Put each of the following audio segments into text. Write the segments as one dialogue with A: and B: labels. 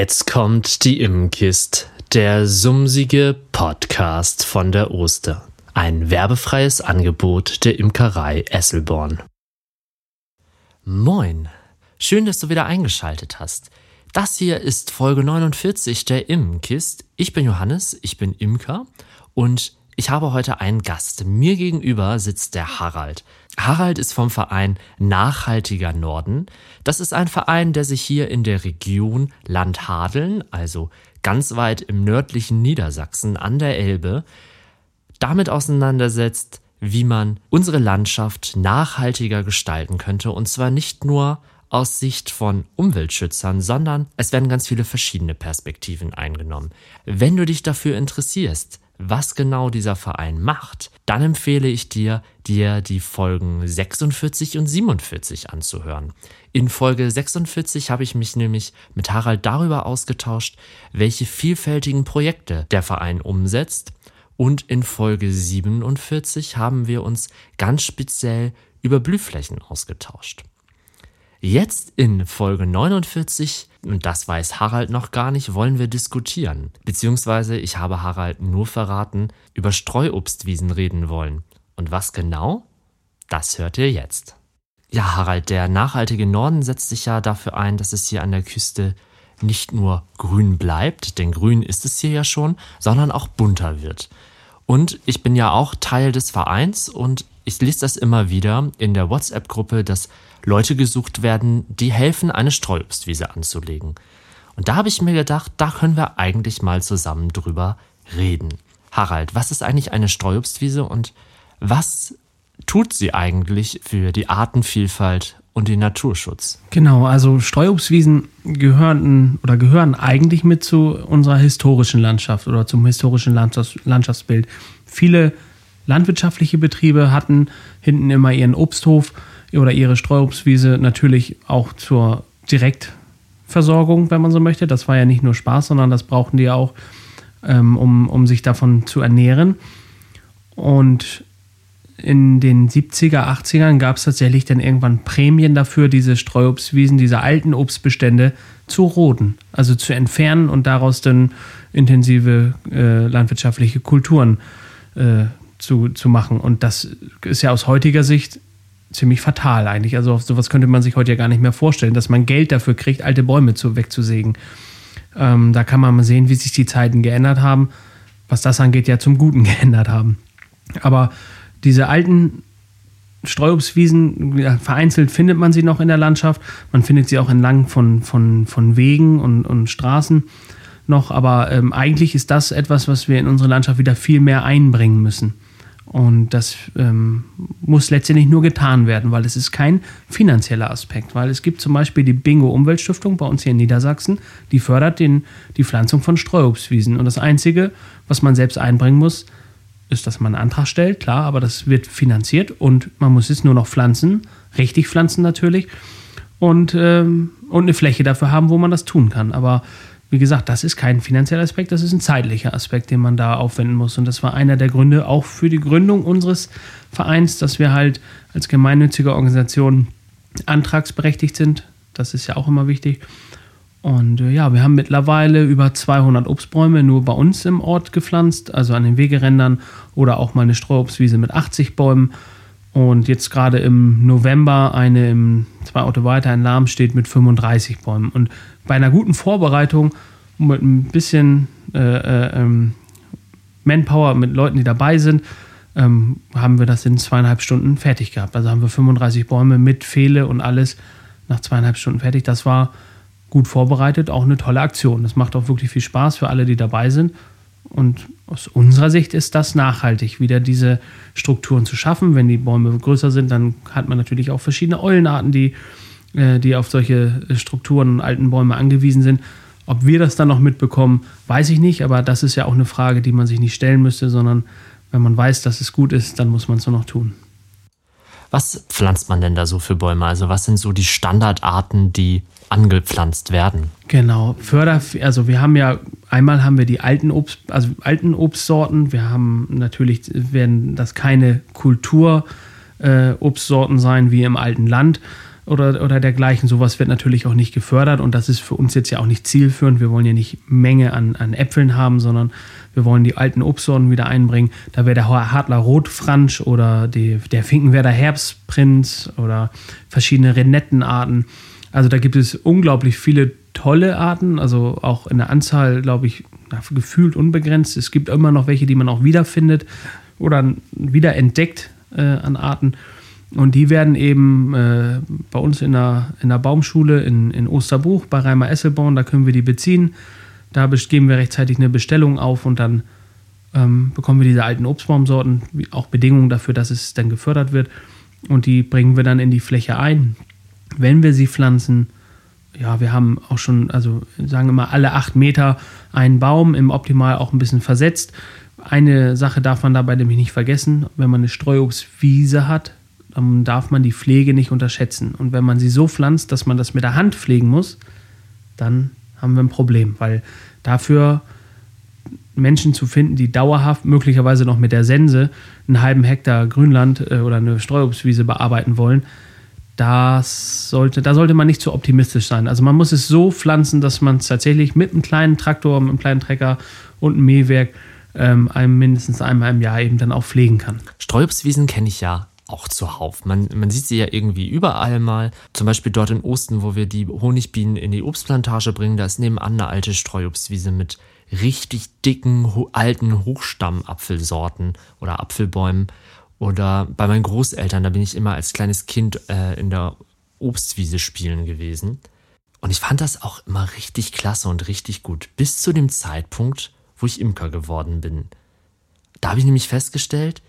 A: Jetzt kommt die Immenkist, der sumsige Podcast von der Oster. Ein werbefreies Angebot der Imkerei Esselborn. Moin, schön, dass du wieder eingeschaltet hast. Das hier ist Folge 49 der Immenkist. Ich bin Johannes, ich bin Imker und ich habe heute einen Gast. Mir gegenüber sitzt der Harald. Harald ist vom Verein Nachhaltiger Norden. Das ist ein Verein, der sich hier in der Region Landhadeln, also ganz weit im nördlichen Niedersachsen an der Elbe, damit auseinandersetzt, wie man unsere Landschaft nachhaltiger gestalten könnte. Und zwar nicht nur aus Sicht von Umweltschützern, sondern es werden ganz viele verschiedene Perspektiven eingenommen. Wenn du dich dafür interessierst, was genau dieser Verein macht, dann empfehle ich dir, dir die Folgen 46 und 47 anzuhören. In Folge 46 habe ich mich nämlich mit Harald darüber ausgetauscht, welche vielfältigen Projekte der Verein umsetzt und in Folge 47 haben wir uns ganz speziell über Blühflächen ausgetauscht. Jetzt in Folge 49, und das weiß Harald noch gar nicht, wollen wir diskutieren. Beziehungsweise ich habe Harald nur verraten, über Streuobstwiesen reden wollen. Und was genau? Das hört ihr jetzt. Ja, Harald, der nachhaltige Norden setzt sich ja dafür ein, dass es hier an der Küste nicht nur grün bleibt, denn grün ist es hier ja schon, sondern auch bunter wird. Und ich bin ja auch Teil des Vereins und ich lese das immer wieder in der WhatsApp-Gruppe, dass Leute gesucht werden, die helfen, eine Streuobstwiese anzulegen. Und da habe ich mir gedacht, da können wir eigentlich mal zusammen drüber reden. Harald, was ist eigentlich eine Streuobstwiese und was tut sie eigentlich für die Artenvielfalt und den Naturschutz?
B: Genau, also Streuobstwiesen gehören oder gehören eigentlich mit zu unserer historischen Landschaft oder zum historischen Landschaftsbild. Viele landwirtschaftliche Betriebe hatten hinten immer ihren Obsthof oder ihre Streuobstwiese natürlich auch zur Direktversorgung, wenn man so möchte. Das war ja nicht nur Spaß, sondern das brauchten die auch, ähm, um, um sich davon zu ernähren. Und in den 70er, 80ern gab es tatsächlich dann irgendwann Prämien dafür, diese Streuobstwiesen, diese alten Obstbestände zu roden, also zu entfernen und daraus dann intensive äh, landwirtschaftliche Kulturen äh, zu, zu machen. Und das ist ja aus heutiger Sicht ziemlich fatal eigentlich. Also auf sowas könnte man sich heute ja gar nicht mehr vorstellen, dass man Geld dafür kriegt, alte Bäume zu, wegzusägen. Ähm, da kann man mal sehen, wie sich die Zeiten geändert haben, was das angeht, ja zum Guten geändert haben. Aber diese alten Streuobstwiesen, ja, vereinzelt findet man sie noch in der Landschaft. Man findet sie auch entlang von, von, von Wegen und, und Straßen noch. Aber ähm, eigentlich ist das etwas, was wir in unsere Landschaft wieder viel mehr einbringen müssen. Und das ähm, muss letztendlich nur getan werden, weil es ist kein finanzieller Aspekt. Weil es gibt zum Beispiel die Bingo Umweltstiftung bei uns hier in Niedersachsen, die fördert den, die Pflanzung von Streuobstwiesen. Und das Einzige, was man selbst einbringen muss, ist, dass man einen Antrag stellt, klar, aber das wird finanziert und man muss es nur noch pflanzen, richtig pflanzen natürlich und, ähm, und eine Fläche dafür haben, wo man das tun kann. Aber wie gesagt, das ist kein finanzieller Aspekt, das ist ein zeitlicher Aspekt, den man da aufwenden muss. Und das war einer der Gründe auch für die Gründung unseres Vereins, dass wir halt als gemeinnützige Organisation antragsberechtigt sind. Das ist ja auch immer wichtig. Und äh, ja, wir haben mittlerweile über 200 Obstbäume nur bei uns im Ort gepflanzt, also an den Wegerändern oder auch mal eine Streuobstwiese mit 80 Bäumen. Und jetzt gerade im November eine im zwei Orte weiter in Lahm steht mit 35 Bäumen. Und bei einer guten Vorbereitung mit ein bisschen äh, äh, ähm, Manpower, mit Leuten, die dabei sind, ähm, haben wir das in zweieinhalb Stunden fertig gehabt. Also haben wir 35 Bäume mit Fehle und alles nach zweieinhalb Stunden fertig. Das war gut vorbereitet, auch eine tolle Aktion. Das macht auch wirklich viel Spaß für alle, die dabei sind. Und aus unserer Sicht ist das nachhaltig, wieder diese Strukturen zu schaffen. Wenn die Bäume größer sind, dann hat man natürlich auch verschiedene Eulenarten, die die auf solche Strukturen und alten Bäume angewiesen sind. Ob wir das dann noch mitbekommen, weiß ich nicht, aber das ist ja auch eine Frage, die man sich nicht stellen müsste, sondern wenn man weiß, dass es gut ist, dann muss man es nur noch tun.
A: Was pflanzt man denn da so für Bäume? Also was sind so die Standardarten, die angepflanzt werden?
B: Genau, Förder, also wir haben ja einmal haben wir die alten Obst, also alten Obstsorten. Wir haben natürlich werden das keine Kulturobstsorten äh, sein wie im alten Land, oder, oder dergleichen. Sowas wird natürlich auch nicht gefördert und das ist für uns jetzt ja auch nicht zielführend. Wir wollen ja nicht Menge an, an Äpfeln haben, sondern wir wollen die alten Obstsorten wieder einbringen. Da wäre der Hartler Rotfransch oder die, der Finkenwerder Herbstprinz oder verschiedene Renettenarten. Also da gibt es unglaublich viele tolle Arten, also auch in der Anzahl, glaube ich, gefühlt unbegrenzt. Es gibt immer noch welche, die man auch wiederfindet oder wieder entdeckt äh, an Arten. Und die werden eben äh, bei uns in der, in der Baumschule in, in Osterbuch bei Reimer Esselborn, da können wir die beziehen. Da geben wir rechtzeitig eine Bestellung auf und dann ähm, bekommen wir diese alten Obstbaumsorten, auch Bedingungen dafür, dass es dann gefördert wird. Und die bringen wir dann in die Fläche ein. Wenn wir sie pflanzen, ja, wir haben auch schon, also sagen wir mal, alle acht Meter einen Baum, im Optimal auch ein bisschen versetzt. Eine Sache darf man dabei nämlich nicht vergessen, wenn man eine Streuobstwiese hat, dann darf man die Pflege nicht unterschätzen. Und wenn man sie so pflanzt, dass man das mit der Hand pflegen muss, dann haben wir ein Problem, weil dafür Menschen zu finden, die dauerhaft, möglicherweise noch mit der Sense, einen halben Hektar Grünland äh, oder eine Streuobstwiese bearbeiten wollen, das sollte, da sollte man nicht zu optimistisch sein. Also man muss es so pflanzen, dass man es tatsächlich mit einem kleinen Traktor, mit einem kleinen Trecker und einem Mähwerk ähm, einem mindestens einmal im Jahr eben dann auch pflegen kann.
A: Streuobstwiesen kenne ich ja auch zuhauf. Man, man sieht sie ja irgendwie überall mal. Zum Beispiel dort in Osten, wo wir die Honigbienen in die Obstplantage bringen, da ist nebenan eine alte Streuobstwiese mit richtig dicken, alten Hochstammapfelsorten oder Apfelbäumen. Oder bei meinen Großeltern, da bin ich immer als kleines Kind äh, in der Obstwiese spielen gewesen. Und ich fand das auch immer richtig klasse und richtig gut. Bis zu dem Zeitpunkt, wo ich Imker geworden bin. Da habe ich nämlich festgestellt,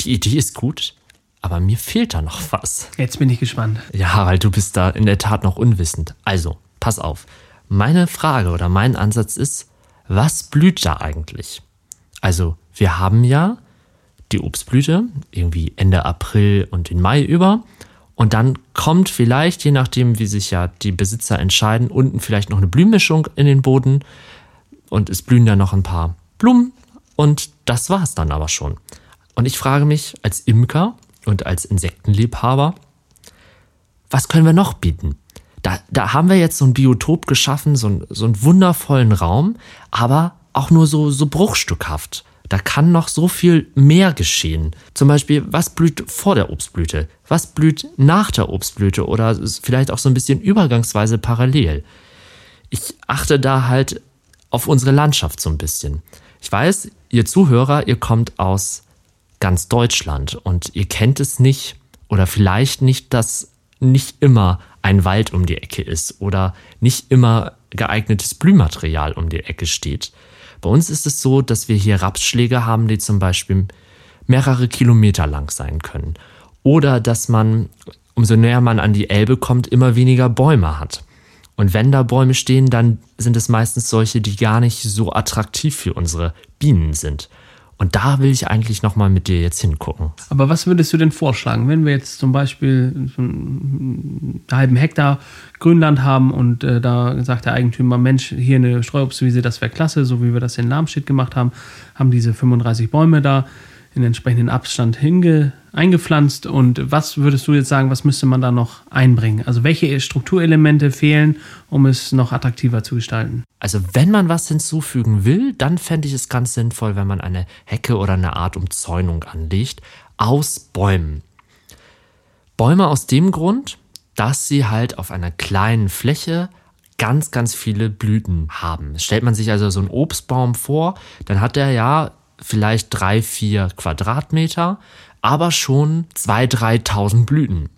A: die Idee ist gut, aber mir fehlt da noch was.
B: Jetzt bin ich gespannt.
A: Ja, weil du bist da in der Tat noch unwissend. Also, pass auf. Meine Frage oder mein Ansatz ist, was blüht da eigentlich? Also, wir haben ja die Obstblüte, irgendwie Ende April und den Mai über. Und dann kommt vielleicht, je nachdem, wie sich ja die Besitzer entscheiden, unten vielleicht noch eine Blühmischung in den Boden. Und es blühen da noch ein paar Blumen. Und das war es dann aber schon. Und ich frage mich als Imker, und als Insektenliebhaber, was können wir noch bieten? Da, da haben wir jetzt so ein Biotop geschaffen, so, so einen wundervollen Raum, aber auch nur so, so bruchstückhaft. Da kann noch so viel mehr geschehen. Zum Beispiel, was blüht vor der Obstblüte? Was blüht nach der Obstblüte? Oder vielleicht auch so ein bisschen übergangsweise parallel. Ich achte da halt auf unsere Landschaft so ein bisschen. Ich weiß, ihr Zuhörer, ihr kommt aus ganz Deutschland. Und ihr kennt es nicht oder vielleicht nicht, dass nicht immer ein Wald um die Ecke ist oder nicht immer geeignetes Blühmaterial um die Ecke steht. Bei uns ist es so, dass wir hier Rapsschläge haben, die zum Beispiel mehrere Kilometer lang sein können. Oder dass man, umso näher man an die Elbe kommt, immer weniger Bäume hat. Und wenn da Bäume stehen, dann sind es meistens solche, die gar nicht so attraktiv für unsere Bienen sind. Und da will ich eigentlich nochmal mit dir jetzt hingucken.
B: Aber was würdest du denn vorschlagen, wenn wir jetzt zum Beispiel einen halben Hektar Grünland haben und äh, da sagt der Eigentümer, Mensch, hier eine Streuobstwiese, das wäre klasse, so wie wir das in Lamstedt gemacht haben, haben diese 35 Bäume da in entsprechenden Abstand hinge, eingepflanzt. Und was würdest du jetzt sagen, was müsste man da noch einbringen? Also welche Strukturelemente fehlen, um es noch attraktiver zu gestalten?
A: Also wenn man was hinzufügen will, dann fände ich es ganz sinnvoll, wenn man eine Hecke oder eine Art Umzäunung anlegt aus Bäumen. Bäume aus dem Grund, dass sie halt auf einer kleinen Fläche ganz, ganz viele Blüten haben. Stellt man sich also so einen Obstbaum vor, dann hat er ja vielleicht drei, vier Quadratmeter, aber schon zwei, dreitausend Blüten.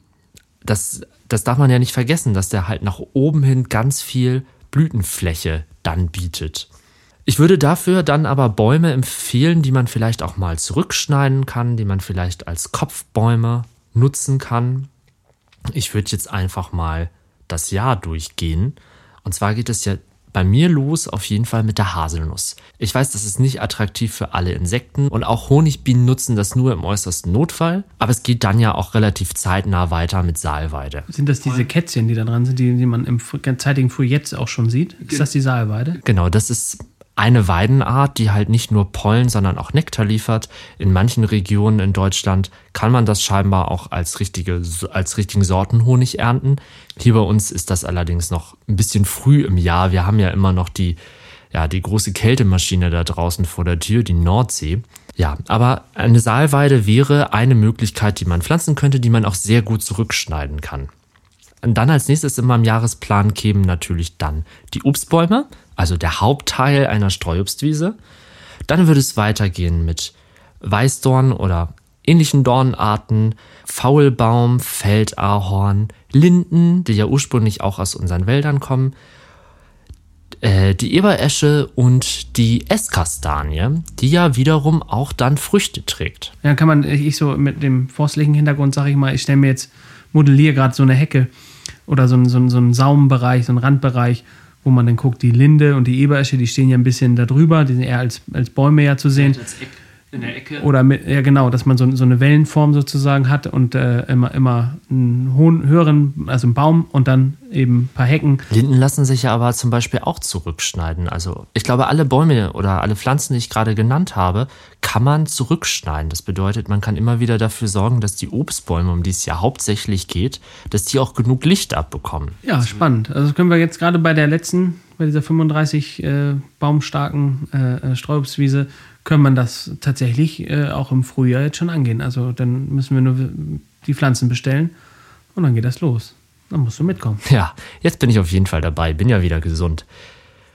A: Das, das darf man ja nicht vergessen, dass der halt nach oben hin ganz viel Blütenfläche dann bietet. Ich würde dafür dann aber Bäume empfehlen, die man vielleicht auch mal zurückschneiden kann, die man vielleicht als Kopfbäume nutzen kann. Ich würde jetzt einfach mal das Jahr durchgehen. Und zwar geht es ja bei mir los auf jeden Fall mit der Haselnuss. Ich weiß, das ist nicht attraktiv für alle Insekten und auch Honigbienen nutzen das nur im äußersten Notfall, aber es geht dann ja auch relativ zeitnah weiter mit Saalweide.
B: Sind das diese Kätzchen, die da dran sind, die, die man im zeitigen Früh jetzt auch schon sieht? Ist das die Saalweide?
A: Genau, das ist eine Weidenart, die halt nicht nur Pollen, sondern auch Nektar liefert. In manchen Regionen in Deutschland kann man das scheinbar auch als, richtige, als richtigen Sortenhonig ernten. Hier bei uns ist das allerdings noch ein bisschen früh im Jahr. Wir haben ja immer noch die, ja, die große Kältemaschine da draußen vor der Tür, die Nordsee. Ja, aber eine Saalweide wäre eine Möglichkeit, die man pflanzen könnte, die man auch sehr gut zurückschneiden kann. Und dann als nächstes in meinem Jahresplan kämen natürlich dann die Obstbäume also der Hauptteil einer Streuobstwiese. Dann würde es weitergehen mit Weißdorn oder ähnlichen Dornarten, Faulbaum, Feldahorn, Linden, die ja ursprünglich auch aus unseren Wäldern kommen, äh, die Eberesche und die Esskastanie, die ja wiederum auch dann Früchte trägt.
B: Ja, kann man, ich so mit dem forstlichen Hintergrund sage ich mal, ich stelle mir jetzt, modelliere gerade so eine Hecke oder so, so, so einen Saumbereich, so einen Randbereich wo man dann guckt, die Linde und die Eberesche, die stehen ja ein bisschen da drüber, die sind eher als, als Bäume ja zu sehen. Als Eck in der Ecke. Oder mit, ja genau, dass man so, so eine Wellenform sozusagen hat und äh, immer, immer einen hohen, höheren, also einen Baum und dann eben ein paar Hecken.
A: Linden lassen sich ja aber zum Beispiel auch zurückschneiden. Also ich glaube, alle Bäume oder alle Pflanzen, die ich gerade genannt habe, kann man zurückschneiden. Das bedeutet, man kann immer wieder dafür sorgen, dass die Obstbäume, um die es ja hauptsächlich geht, dass die auch genug Licht abbekommen.
B: Ja, spannend. Also das können wir jetzt gerade bei der letzten, bei dieser 35 äh, baumstarken äh, äh Streuobstwiese, können man das tatsächlich äh, auch im Frühjahr jetzt schon angehen. Also dann müssen wir nur die Pflanzen bestellen und dann geht das los. Dann musst du mitkommen.
A: Ja, jetzt bin ich auf jeden Fall dabei, bin ja wieder gesund.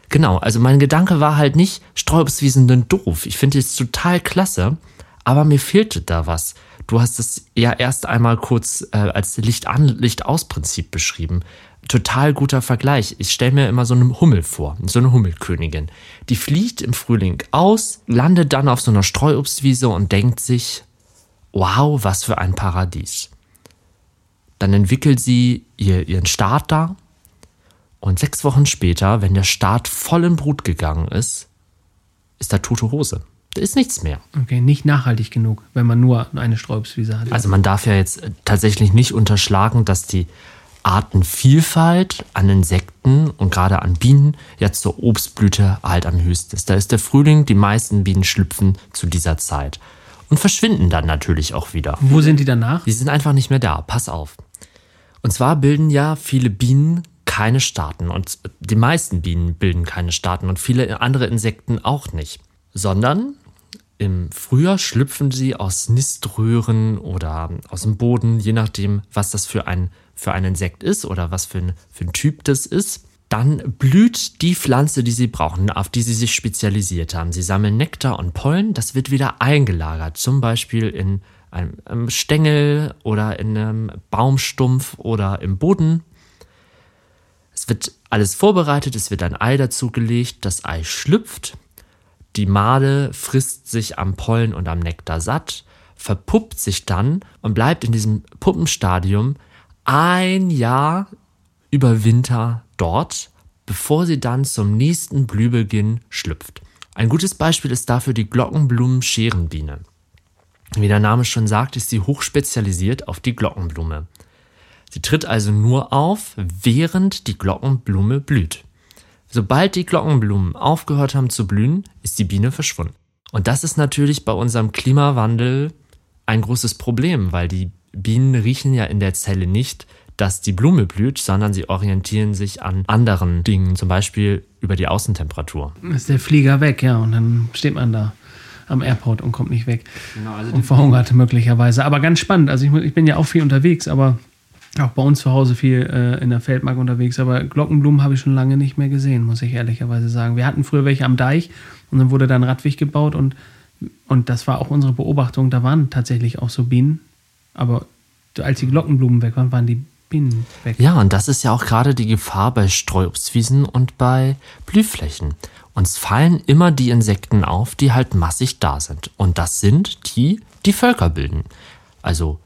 A: Genau, also mein Gedanke war halt nicht, Streuobstwiesen sind doof. Ich finde es total klasse, aber mir fehlte da was. Du hast es ja erst einmal kurz äh, als Licht-an, Licht-aus-Prinzip beschrieben total guter Vergleich. Ich stelle mir immer so eine Hummel vor, so eine Hummelkönigin. Die fliegt im Frühling aus, landet dann auf so einer Streuobstwiese und denkt sich, wow, was für ein Paradies. Dann entwickelt sie ihr, ihren Start da und sechs Wochen später, wenn der Start voll in Brut gegangen ist, ist da tote Hose. Da ist nichts mehr.
B: Okay, nicht nachhaltig genug, wenn man nur eine Streuobstwiese hat.
A: Also man darf ja jetzt tatsächlich nicht unterschlagen, dass die Artenvielfalt an Insekten und gerade an Bienen jetzt zur Obstblüte halt am höchsten ist. Da ist der Frühling, die meisten Bienen schlüpfen zu dieser Zeit und verschwinden dann natürlich auch wieder.
B: Wo sind die danach?
A: Die sind einfach nicht mehr da, pass auf. Und zwar bilden ja viele Bienen keine Staaten und die meisten Bienen bilden keine Staaten und viele andere Insekten auch nicht, sondern im Frühjahr schlüpfen sie aus Niströhren oder aus dem Boden, je nachdem, was das für ein für ein Insekt ist oder was für ein, für ein Typ das ist, dann blüht die Pflanze, die sie brauchen, auf die sie sich spezialisiert haben. Sie sammeln Nektar und Pollen, das wird wieder eingelagert, zum Beispiel in einem Stängel oder in einem Baumstumpf oder im Boden. Es wird alles vorbereitet, es wird ein Ei dazugelegt, das Ei schlüpft, die Made frisst sich am Pollen und am Nektar satt, verpuppt sich dann und bleibt in diesem Puppenstadium ein Jahr über Winter dort, bevor sie dann zum nächsten Blühbeginn schlüpft. Ein gutes Beispiel ist dafür die Glockenblumen-Scherenbiene. Wie der Name schon sagt, ist sie hochspezialisiert auf die Glockenblume. Sie tritt also nur auf, während die Glockenblume blüht. Sobald die Glockenblumen aufgehört haben zu blühen, ist die Biene verschwunden. Und das ist natürlich bei unserem Klimawandel ein großes Problem, weil die Bienen riechen ja in der Zelle nicht, dass die Blume blüht, sondern sie orientieren sich an anderen Dingen, zum Beispiel über die Außentemperatur.
B: Ist der Flieger weg, ja, und dann steht man da am Airport und kommt nicht weg. Genau, also und verhungert möglicherweise. Aber ganz spannend. Also ich, ich, bin ja auch viel unterwegs, aber auch bei uns zu Hause viel äh, in der Feldmark unterwegs. Aber Glockenblumen habe ich schon lange nicht mehr gesehen, muss ich ehrlicherweise sagen. Wir hatten früher welche am Deich und dann wurde da ein Radweg gebaut und, und das war auch unsere Beobachtung. Da waren tatsächlich auch so Bienen aber als die Glockenblumen weg waren, waren die Bienen weg.
A: Ja, und das ist ja auch gerade die Gefahr bei Streuobstwiesen und bei Blühflächen. Uns fallen immer die Insekten auf, die halt massig da sind. Und das sind die, die Völker bilden. Also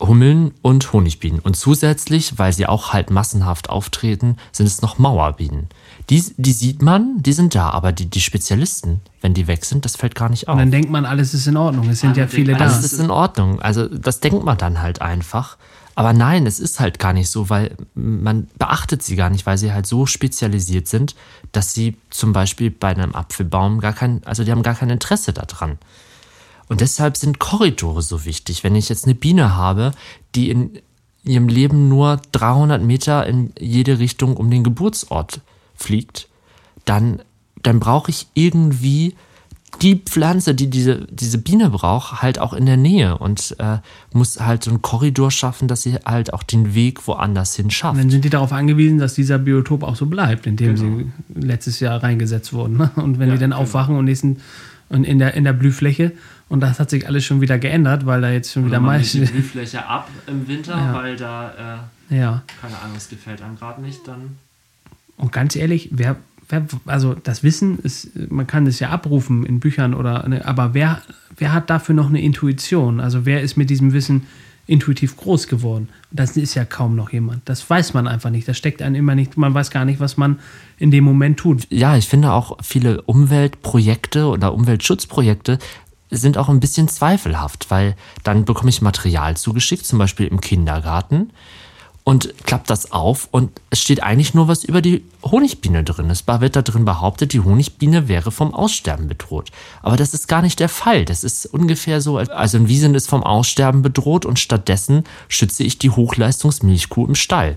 A: Hummeln und Honigbienen. Und zusätzlich, weil sie auch halt massenhaft auftreten, sind es noch Mauerbienen. Die, die sieht man, die sind da, aber die, die Spezialisten, wenn die weg sind, das fällt gar nicht auf.
B: Und dann denkt man, alles ist in Ordnung. Es sind ja viele da.
A: Alles ist in Ordnung. Also das denkt man dann halt einfach. Aber nein, es ist halt gar nicht so, weil man beachtet sie gar nicht, weil sie halt so spezialisiert sind, dass sie zum Beispiel bei einem Apfelbaum gar kein, also die haben gar kein Interesse daran. Und deshalb sind Korridore so wichtig. Wenn ich jetzt eine Biene habe, die in ihrem Leben nur 300 Meter in jede Richtung um den Geburtsort fliegt, dann, dann brauche ich irgendwie die Pflanze, die diese, diese Biene braucht, halt auch in der Nähe und äh, muss halt so einen Korridor schaffen, dass sie halt auch den Weg woanders hin schafft.
B: Und dann sind die darauf angewiesen, dass dieser Biotop auch so bleibt, in dem genau. sie letztes Jahr reingesetzt wurden. Ne? Und wenn ja, die dann genau. aufwachen und nächsten und in der, in der Blühfläche und das hat sich alles schon wieder geändert, weil da jetzt schon Oder wieder
A: meist. die Blühfläche ab im Winter, ja. weil da, äh,
B: ja.
A: keine Ahnung, es gefällt einem gerade nicht, dann.
B: Und ganz ehrlich, wer, wer, also das Wissen ist, man kann es ja abrufen in Büchern oder, ne, aber wer, wer hat dafür noch eine Intuition? Also wer ist mit diesem Wissen intuitiv groß geworden? Das ist ja kaum noch jemand. Das weiß man einfach nicht. Das steckt einem immer nicht. Man weiß gar nicht, was man in dem Moment tut.
A: Ja, ich finde auch viele Umweltprojekte oder Umweltschutzprojekte sind auch ein bisschen zweifelhaft, weil dann bekomme ich Material zugeschickt, zum Beispiel im Kindergarten, und klappt das auf und es steht eigentlich nur was über die Honigbiene drin. Es wird da drin behauptet, die Honigbiene wäre vom Aussterben bedroht. Aber das ist gar nicht der Fall. Das ist ungefähr so, also ein Wiesen ist vom Aussterben bedroht und stattdessen schütze ich die Hochleistungsmilchkuh im Stall.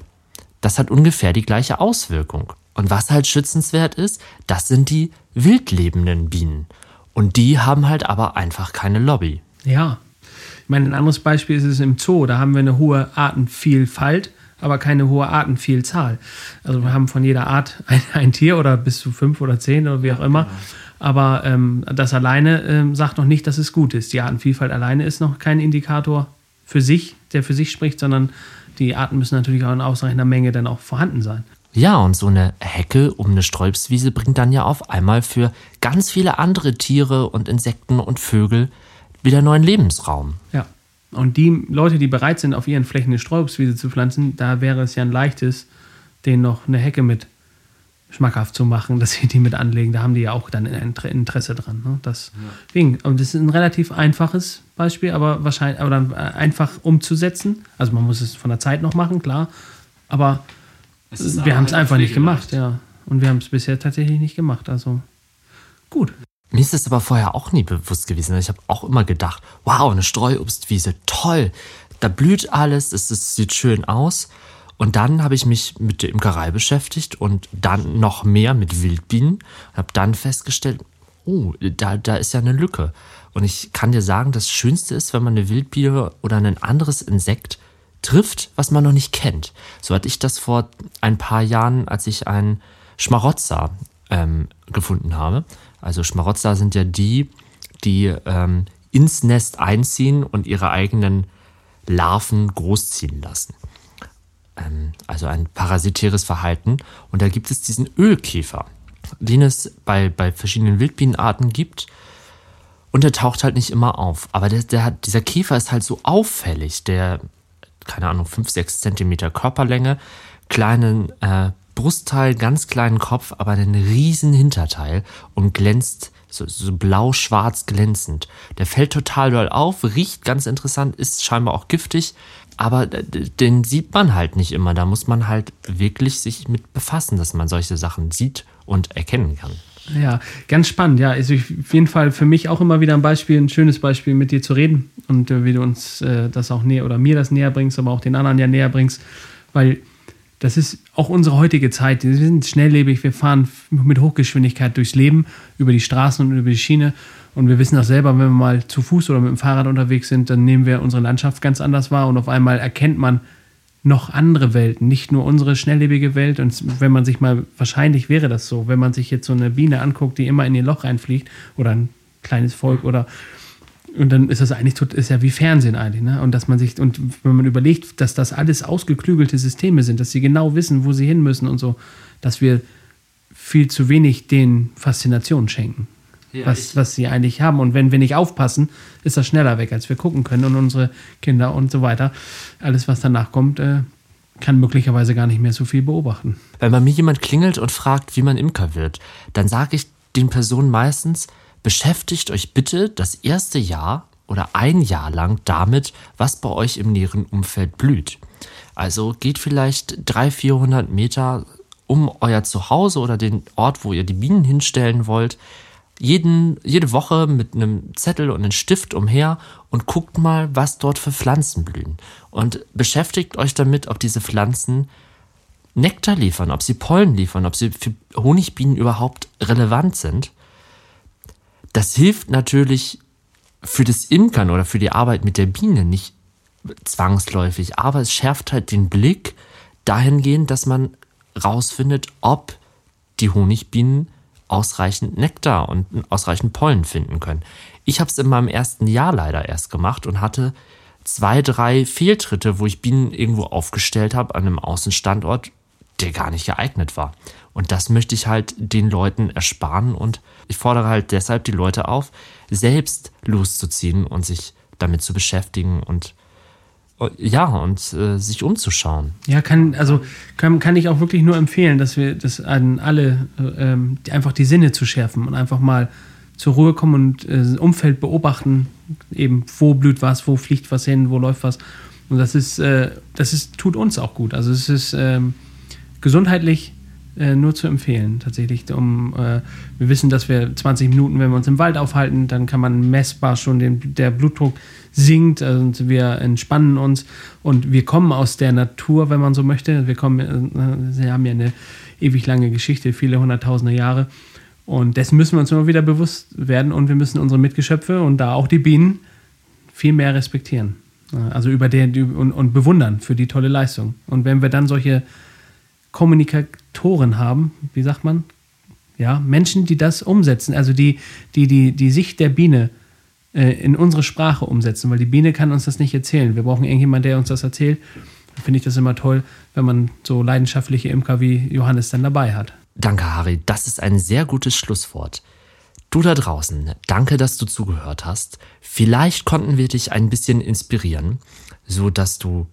A: Das hat ungefähr die gleiche Auswirkung. Und was halt schützenswert ist, das sind die wildlebenden Bienen. Und die haben halt aber einfach keine Lobby.
B: Ja. Ich meine, ein anderes Beispiel ist es im Zoo. Da haben wir eine hohe Artenvielfalt, aber keine hohe Artenvielzahl. Also wir haben von jeder Art ein, ein Tier oder bis zu fünf oder zehn oder wie auch immer. Genau. Aber ähm, das alleine ähm, sagt noch nicht, dass es gut ist. Die Artenvielfalt alleine ist noch kein Indikator für sich, der für sich spricht, sondern die Arten müssen natürlich auch in ausreichender Menge dann auch vorhanden sein.
A: Ja, und so eine Hecke um eine Sträubswiese bringt dann ja auf einmal für ganz viele andere Tiere und Insekten und Vögel wieder neuen Lebensraum.
B: Ja. Und die Leute, die bereit sind, auf ihren Flächen eine Sträubswiese zu pflanzen, da wäre es ja ein leichtes, denen noch eine Hecke mit schmackhaft zu machen, dass sie die mit anlegen. Da haben die ja auch dann ein Interesse dran. Ne? Das, ja. und das ist ein relativ einfaches Beispiel, aber wahrscheinlich, aber dann einfach umzusetzen. Also man muss es von der Zeit noch machen, klar. Aber wir haben es einfach nicht gemacht, ja. Und wir haben es bisher tatsächlich nicht gemacht. Also gut.
A: Mir ist es aber vorher auch nie bewusst gewesen. Ich habe auch immer gedacht, wow, eine Streuobstwiese, toll. Da blüht alles, es, es sieht schön aus. Und dann habe ich mich mit der Imkerei beschäftigt und dann noch mehr mit Wildbienen habe dann festgestellt, oh, da, da ist ja eine Lücke. Und ich kann dir sagen, das Schönste ist, wenn man eine Wildbiene oder ein anderes Insekt trifft, was man noch nicht kennt. So hatte ich das vor ein paar Jahren, als ich einen Schmarotzer ähm, gefunden habe. Also Schmarotzer sind ja die, die ähm, ins Nest einziehen und ihre eigenen Larven großziehen lassen. Ähm, also ein parasitäres Verhalten. Und da gibt es diesen Ölkäfer, den es bei, bei verschiedenen Wildbienenarten gibt. Und der taucht halt nicht immer auf. Aber der, der hat, dieser Käfer ist halt so auffällig. Der keine Ahnung, 5, 6 Zentimeter Körperlänge, kleinen äh, Brustteil, ganz kleinen Kopf, aber einen riesen Hinterteil und glänzt so, so blau-schwarz glänzend. Der fällt total doll auf, riecht ganz interessant, ist scheinbar auch giftig, aber den sieht man halt nicht immer. Da muss man halt wirklich sich mit befassen, dass man solche Sachen sieht und erkennen kann.
B: Ja, ganz spannend. Ja, also auf jeden Fall für mich auch immer wieder ein Beispiel, ein schönes Beispiel, mit dir zu reden und äh, wie du uns äh, das auch näher oder mir das näher bringst, aber auch den anderen ja näher bringst, weil das ist auch unsere heutige Zeit. Wir sind schnelllebig, wir fahren mit Hochgeschwindigkeit durchs Leben, über die Straßen und über die Schiene. Und wir wissen auch selber, wenn wir mal zu Fuß oder mit dem Fahrrad unterwegs sind, dann nehmen wir unsere Landschaft ganz anders wahr und auf einmal erkennt man, noch andere Welten, nicht nur unsere schnelllebige Welt. Und wenn man sich mal, wahrscheinlich wäre das so, wenn man sich jetzt so eine Biene anguckt, die immer in ihr Loch reinfliegt, oder ein kleines Volk, oder und dann ist das eigentlich ist ja wie Fernsehen eigentlich, ne? Und dass man sich, und wenn man überlegt, dass das alles ausgeklügelte Systeme sind, dass sie genau wissen, wo sie hin müssen und so, dass wir viel zu wenig den Faszinationen schenken. ja, was, was sie eigentlich haben. Und wenn wir nicht aufpassen, ist das schneller weg, als wir gucken können. Und unsere Kinder und so weiter, alles, was danach kommt, äh, kann möglicherweise gar nicht mehr so viel beobachten.
A: Wenn bei mir jemand klingelt und fragt, wie man Imker wird, dann sage ich den Personen meistens, beschäftigt euch bitte das erste Jahr oder ein Jahr lang damit, was bei euch im näheren Umfeld blüht. Also geht vielleicht 300, 400 Meter um euer Zuhause oder den Ort, wo ihr die Bienen hinstellen wollt, jeden, jede Woche mit einem Zettel und einem Stift umher und guckt mal, was dort für Pflanzen blühen. Und beschäftigt euch damit, ob diese Pflanzen Nektar liefern, ob sie Pollen liefern, ob sie für Honigbienen überhaupt relevant sind. Das hilft natürlich für das Imkern oder für die Arbeit mit der Biene nicht zwangsläufig, aber es schärft halt den Blick dahingehend, dass man rausfindet, ob die Honigbienen ausreichend Nektar und ausreichend Pollen finden können. Ich habe es in meinem ersten Jahr leider erst gemacht und hatte zwei, drei Fehltritte, wo ich Bienen irgendwo aufgestellt habe an einem Außenstandort, der gar nicht geeignet war. Und das möchte ich halt den Leuten ersparen und ich fordere halt deshalb die Leute auf, selbst loszuziehen und sich damit zu beschäftigen und ja, und äh, sich umzuschauen.
B: Ja, kann, also kann, kann ich auch wirklich nur empfehlen, dass wir das an alle äh, ähm, einfach die Sinne zu schärfen und einfach mal zur Ruhe kommen und äh, Umfeld beobachten, eben wo blüht was, wo fliegt was hin, wo läuft was. Und das ist, äh, das ist, tut uns auch gut. Also es ist ähm, gesundheitlich äh, nur zu empfehlen, tatsächlich. Um, äh, wir wissen, dass wir 20 Minuten, wenn wir uns im Wald aufhalten, dann kann man messbar schon den, der Blutdruck sinkt und wir entspannen uns und wir kommen aus der Natur, wenn man so möchte. Wir kommen, äh, haben ja eine ewig lange Geschichte, viele hunderttausende Jahre. Und dessen müssen wir uns immer wieder bewusst werden und wir müssen unsere Mitgeschöpfe und da auch die Bienen viel mehr respektieren. Also über den und, und bewundern für die tolle Leistung. Und wenn wir dann solche Kommunikatoren haben, wie sagt man? Ja, Menschen, die das umsetzen, also die, die, die, die Sicht der Biene äh, in unsere Sprache umsetzen, weil die Biene kann uns das nicht erzählen. Wir brauchen irgendjemanden, der uns das erzählt. Da finde ich das immer toll, wenn man so leidenschaftliche Imker wie Johannes dann dabei hat.
A: Danke, Harry. Das ist ein sehr gutes Schlusswort. Du da draußen, danke, dass du zugehört hast. Vielleicht konnten wir dich ein bisschen inspirieren, so dass du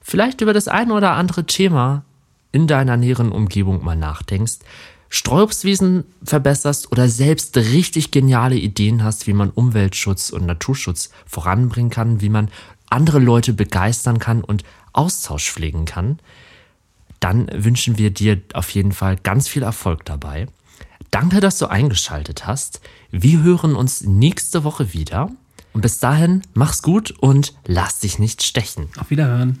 A: vielleicht über das ein oder andere Thema in deiner näheren Umgebung mal nachdenkst, Streuobstwiesen verbesserst oder selbst richtig geniale Ideen hast, wie man Umweltschutz und Naturschutz voranbringen kann, wie man andere Leute begeistern kann und Austausch pflegen kann, dann wünschen wir dir auf jeden Fall ganz viel Erfolg dabei. Danke, dass du eingeschaltet hast. Wir hören uns nächste Woche wieder. Und bis dahin, mach's gut und lass dich nicht stechen.
B: Auf Wiederhören.